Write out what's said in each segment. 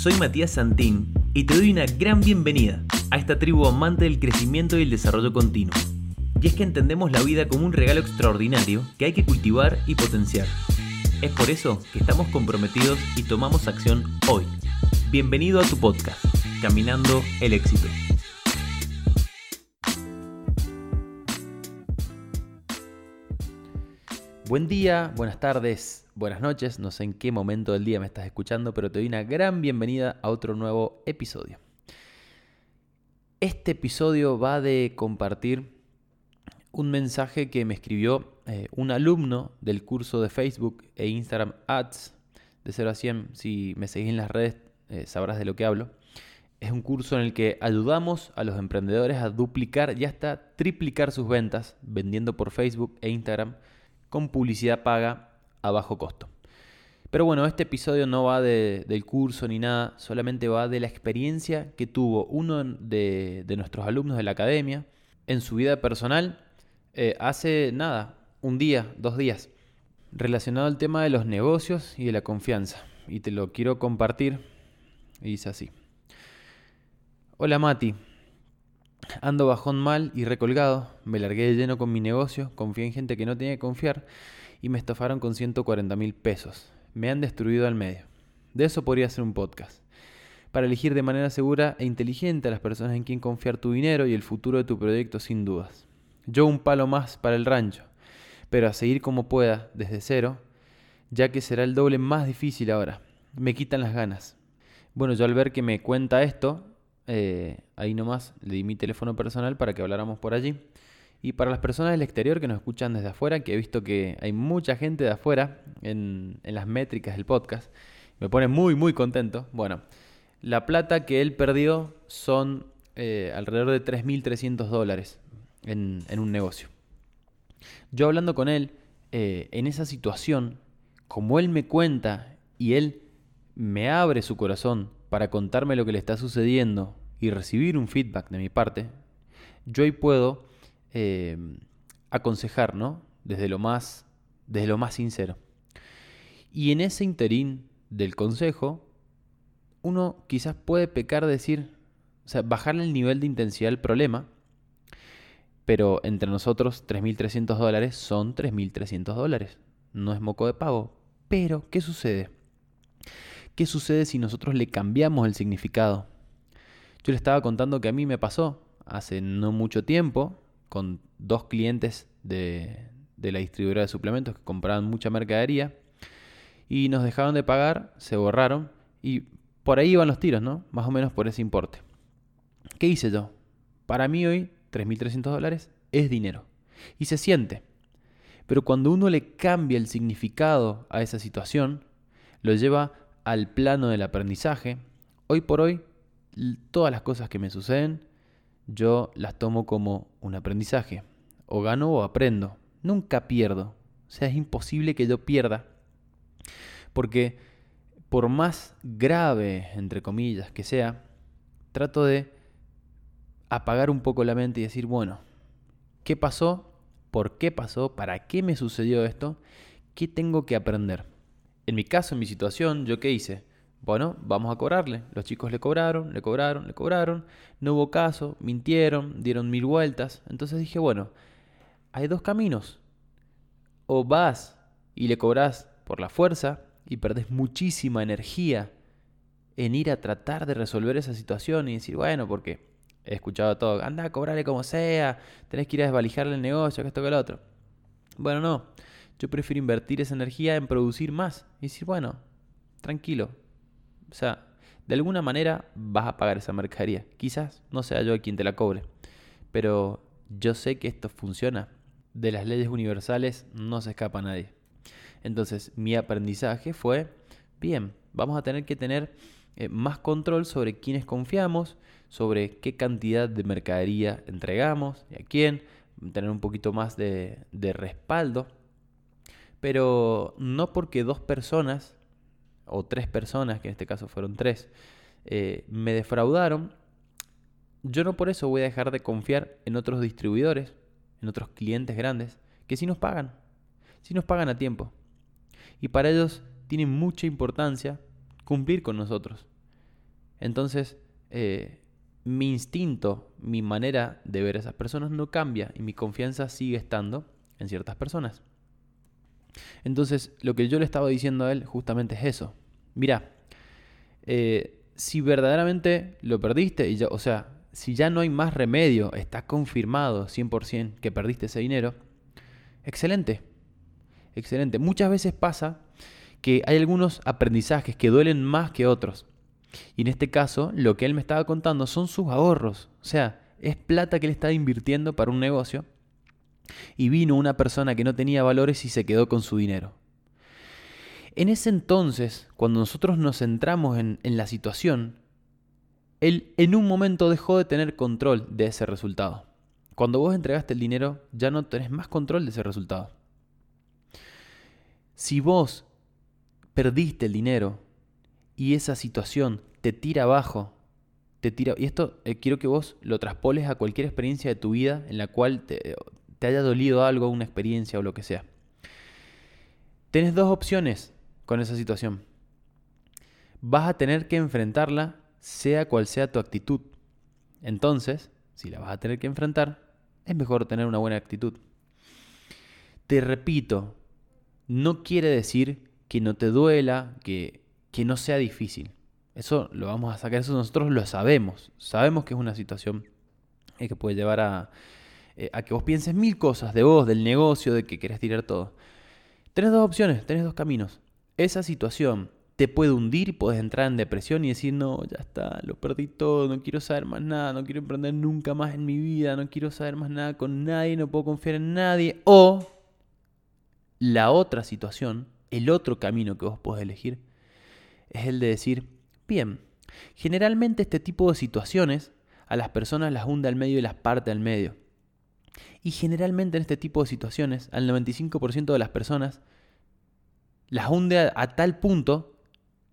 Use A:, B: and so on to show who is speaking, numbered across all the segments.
A: Soy Matías Santín y te doy una gran bienvenida a esta tribu amante del crecimiento y el desarrollo continuo. Y es que entendemos la vida como un regalo extraordinario que hay que cultivar y potenciar. Es por eso que estamos comprometidos y tomamos acción hoy. Bienvenido a tu podcast, Caminando el éxito. Buen día, buenas tardes, buenas noches, no sé en qué momento del día me estás escuchando, pero te doy una gran bienvenida a otro nuevo episodio. Este episodio va de compartir un mensaje que me escribió eh, un alumno del curso de Facebook e Instagram Ads de 0 a 100. Si me seguís en las redes eh, sabrás de lo que hablo. Es un curso en el que ayudamos a los emprendedores a duplicar y hasta triplicar sus ventas vendiendo por Facebook e Instagram con publicidad paga a bajo costo. Pero bueno, este episodio no va del curso ni nada, solamente va de la experiencia que tuvo uno de, nuestros alumnos de la academia en su vida personal eh, hace nada, un día, dos días, relacionado al tema de los negocios y de la confianza. Y te lo quiero compartir. Y dice así. Hola Mati, Ando bajón mal y recolgado, me largué de lleno con mi negocio, confié en gente que no tenía que confiar y me estafaron con 140 mil pesos. Me han destruido al medio. De eso podría ser un podcast. Para elegir de manera segura e inteligente a las personas en quien confiar tu dinero y el futuro de tu proyecto sin dudas. Yo un palo más para el rancho, pero a seguir como pueda, desde cero, ya que será el doble más difícil ahora. Me quitan las ganas. Bueno, yo al ver que me cuenta esto, eh, ahí nomás le di mi teléfono personal para que habláramos por allí. Y para las personas del exterior que nos escuchan desde afuera, que he visto que hay mucha gente de afuera en, las métricas del podcast, me pone muy, muy contento. Bueno, la plata que él perdió son eh, alrededor de 3.300 dólares en, un negocio. Yo hablando con él, eh, en esa situación, como él me cuenta y él me abre su corazón para contarme lo que le está sucediendo y recibir un feedback de mi parte, yo ahí puedo eh, aconsejar, ¿no? Desde lo más, desde lo más sincero. Y en ese interín del consejo, uno quizás puede pecar de decir, o sea, bajarle el nivel de intensidad al problema, pero entre nosotros 3.300 dólares son 3.300 dólares. No es moco de pago. Pero, ¿qué sucede? ¿Qué sucede si nosotros le cambiamos el significado? Yo le estaba contando que a mí me pasó hace no mucho tiempo con dos clientes de, la distribuidora de suplementos que compraban mucha mercadería y nos dejaron de pagar, se borraron y por ahí iban los tiros, ¿no? Más o menos por ese importe. ¿Qué hice yo? Para mí hoy 3.300 dólares es dinero y se siente. Pero cuando uno le cambia el significado a esa situación, lo lleva al plano del aprendizaje, hoy por hoy todas las cosas que me suceden, yo las tomo como un aprendizaje. O gano o aprendo. Nunca pierdo. O sea, es imposible que yo pierda. Porque por más grave, entre comillas, que sea, trato de apagar un poco la mente y decir, bueno, ¿qué pasó? ¿Por qué pasó? ¿Para qué me sucedió esto? ¿Qué tengo que aprender? En mi caso, en mi situación, ¿yo qué hice? Bueno, vamos a cobrarle. Los chicos le cobraron, le cobraron, le cobraron. No hubo caso, mintieron, dieron mil vueltas. Entonces dije, bueno, hay dos caminos. O vas y le cobras por la fuerza y perdés muchísima energía en ir a tratar de resolver esa situación y decir, bueno, porque he escuchado todo, anda cobrarle como sea, tenés que ir a desvalijarle el negocio, que esto que lo otro. Bueno, no, yo prefiero invertir esa energía en producir más y decir, bueno, tranquilo, o sea, de alguna manera vas a pagar esa mercadería. Quizás no sea yo quien te la cobre, pero yo sé que esto funciona. De las leyes universales no se escapa nadie. Entonces, mi aprendizaje fue, bien, vamos a tener que tener eh, más control sobre quiénes confiamos, sobre qué cantidad de mercadería entregamos y a quién, tener un poquito más de, de respaldo. Pero no porque dos personas o tres personas, que en este caso fueron tres, eh, me defraudaron, yo no por eso voy a dejar de confiar en otros distribuidores, en otros clientes grandes, que sí nos pagan, sí nos pagan a tiempo. Y para ellos tiene mucha importancia cumplir con nosotros. entonces eh, mi instinto, mi manera de ver a esas personas no cambia y mi confianza sigue estando en ciertas personas. Entonces, lo que yo le estaba diciendo a él justamente es eso. Mira, eh, si verdaderamente lo perdiste, y ya, o sea, si ya no hay más remedio, está confirmado 100% que perdiste ese dinero, excelente, excelente. Muchas veces pasa que hay algunos aprendizajes que duelen más que otros. Y en este caso, lo que él me estaba contando son sus ahorros. O sea, es plata que él estaba invirtiendo para un negocio. Y vino una persona que no tenía valores y se quedó con su dinero. En ese entonces, cuando nosotros nos centramos en, la situación, él en un momento dejó de tener control de ese resultado. Cuando vos entregaste el dinero, ya no tenés más control de ese resultado. Si vos perdiste el dinero y esa situación te tira abajo, te tira, y esto eh, quiero que vos lo traspoles a cualquier experiencia de tu vida en la cual te, te haya dolido algo, una experiencia o lo que sea. Tienes dos opciones con esa situación. Vas a tener que enfrentarla sea cual sea tu actitud. Entonces, si la vas a tener que enfrentar, es mejor tener una buena actitud. Te repito, no quiere decir que no te duela, que, que no sea difícil. Eso lo vamos a sacar, eso nosotros lo sabemos. Sabemos que es una situación eh, que puede llevar a, eh, a que vos pienses mil cosas de vos, del negocio, de que querés tirar todo. Tenés dos opciones, tenés dos caminos. Esa situación te puede hundir puedes entrar en depresión y decir, no, ya está, lo perdí todo, no quiero saber más nada, no quiero emprender nunca más en mi vida, no quiero saber más nada con nadie, no puedo confiar en nadie. O la otra situación, el otro camino que vos podés elegir, es el de decir, bien, generalmente este tipo de situaciones a las personas las hunde al medio y las parte al medio. Y generalmente en este tipo de situaciones, al 95% de las personas las hunde a tal punto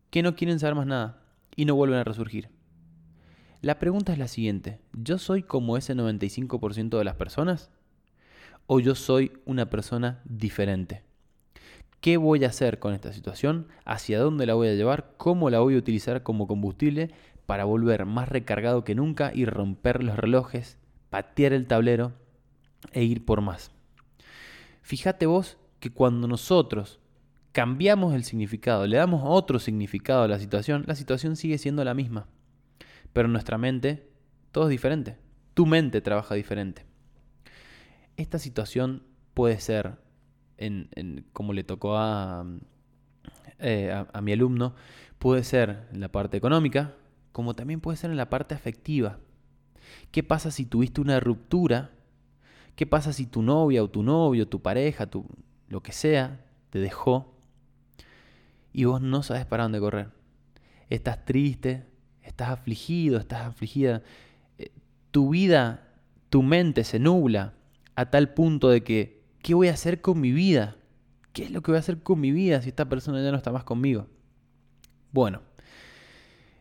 A: que no quieren saber más nada y no vuelven a resurgir. La pregunta es la siguiente, ¿yo soy como ese 95% de las personas? ¿O yo soy una persona diferente? ¿Qué voy a hacer con esta situación? ¿Hacia dónde la voy a llevar? ¿Cómo la voy a utilizar como combustible para volver más recargado que nunca y romper los relojes, patear el tablero e ir por más? Fíjate vos que cuando nosotros cambiamos el significado, le damos otro significado a la situación, la situación sigue siendo la misma. Pero nuestra mente, todo es diferente. Tu mente trabaja diferente. Esta situación puede ser, en, como le tocó eh, a, a mi alumno, puede ser en la parte económica, como también puede ser en la parte afectiva. ¿Qué pasa si tuviste una ruptura? ¿Qué pasa si tu novia o tu novio, tu pareja, tu, lo que sea, te dejó y vos no sabes para dónde correr. Estás triste, estás afligido, estás afligida. Eh, tu vida, tu mente se nubla a tal punto de que, ¿qué voy a hacer con mi vida? ¿Qué es lo que voy a hacer con mi vida si esta persona ya no está más conmigo? Bueno,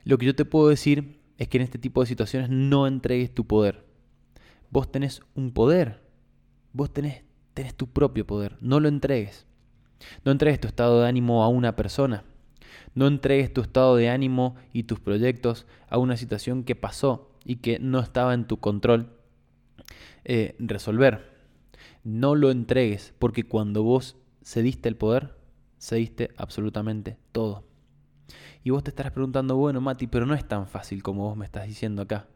A: lo que yo te puedo decir es que en este tipo de situaciones no entregues tu poder. Vos tenés un poder, vos tenés, tenés tu propio poder, no lo entregues. No entregues tu estado de ánimo a una persona. No entregues tu estado de ánimo y tus proyectos a una situación que pasó y que no estaba en tu control eh, resolver. No lo entregues porque cuando vos cediste el poder, cediste absolutamente todo. Y vos te estarás preguntando, bueno, Mati, pero no es tan fácil como vos me estás diciendo acá.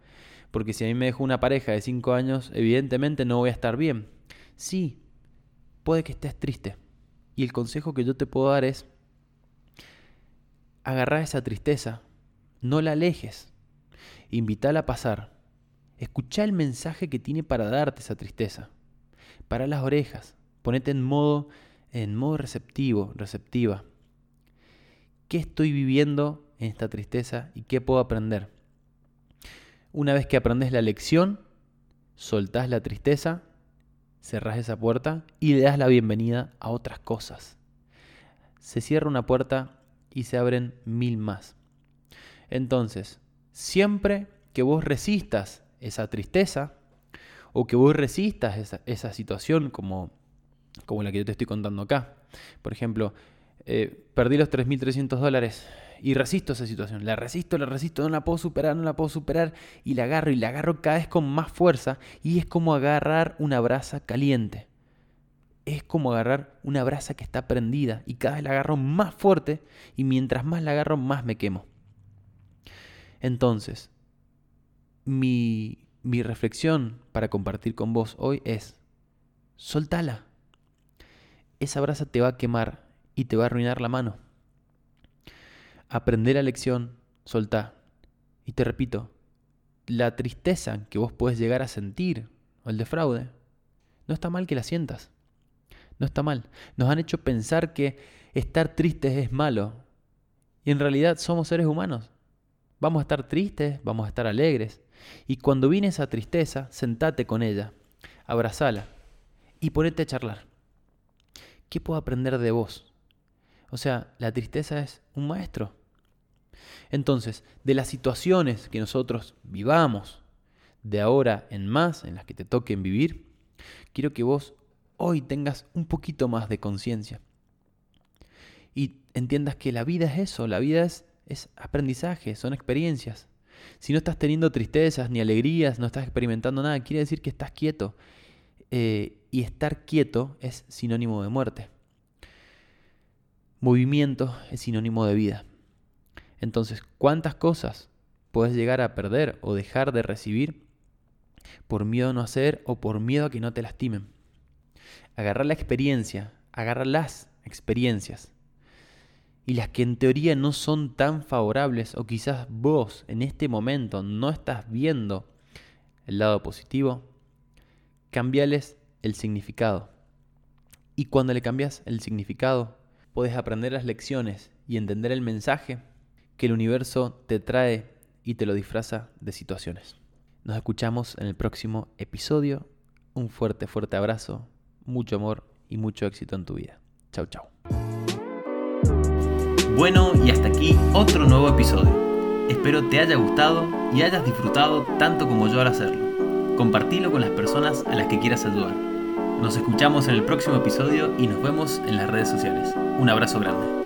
A: Porque si a mí me dejó una pareja de 5 años, evidentemente no voy a estar bien. Sí, puede que estés triste, y el consejo que yo te puedo dar es, agarrar esa tristeza, no la alejes, invítala a pasar, escucha el mensaje que tiene para darte esa tristeza, para las orejas, ponete en modo, en modo receptivo, receptiva. ¿Qué estoy viviendo en esta tristeza y qué puedo aprender? Una vez que aprendes la lección, soltás la tristeza cerrás esa puerta y le das la bienvenida a otras cosas. Se cierra una puerta y se abren mil más. Entonces, siempre que vos resistas esa tristeza o que vos resistas esa, situación como, como la que yo te estoy contando acá, por ejemplo, eh, perdí los 3.300 dólares y resisto esa situación, la resisto, la resisto, no la puedo superar, no la puedo superar. Y la agarro y la agarro cada vez con más fuerza. Y es como agarrar una brasa caliente. Es como agarrar una brasa que está prendida. Y cada vez la agarro más fuerte. Y mientras más la agarro más me quemo. Entonces, mi, mi reflexión para compartir con vos hoy es, soltala. Esa brasa te va a quemar y te va a arruinar la mano aprender la lección, soltá. Y te repito, la tristeza que vos puedes llegar a sentir, o el defraude, no está mal que la sientas. No está mal. Nos han hecho pensar que estar tristes es malo. Y en realidad somos seres humanos. Vamos a estar tristes, vamos a estar alegres. Y cuando viene esa tristeza, sentate con ella, abrazala y ponete a charlar. ¿Qué puedo aprender de vos? O sea, la tristeza es un maestro. Entonces, de las situaciones que nosotros vivamos de ahora en más, en las que te toquen vivir, quiero que vos hoy tengas un poquito más de conciencia. Y entiendas que la vida es eso, la vida es, es aprendizaje, son experiencias. Si no estás teniendo tristezas ni alegrías, no estás experimentando nada, quiere decir que estás quieto. Eh, y estar quieto es sinónimo de muerte. Movimiento es sinónimo de vida. Entonces, ¿cuántas cosas puedes llegar a perder o dejar de recibir por miedo a no hacer o por miedo a que no te lastimen? Agarrar la experiencia, agarrar las experiencias y las que en teoría no son tan favorables o quizás vos en este momento no estás viendo el lado positivo, cambiales el significado. Y cuando le cambias el significado, puedes aprender las lecciones y entender el mensaje que el universo te trae y te lo disfraza de situaciones. Nos escuchamos en el próximo episodio. Un fuerte, fuerte abrazo, mucho amor y mucho éxito en tu vida. Chau, chau.
B: Bueno, y hasta aquí otro nuevo episodio. Espero te haya gustado y hayas disfrutado tanto como yo al hacerlo. Compartilo con las personas a las que quieras ayudar. Nos escuchamos en el próximo episodio y nos vemos en las redes sociales. Un abrazo grande.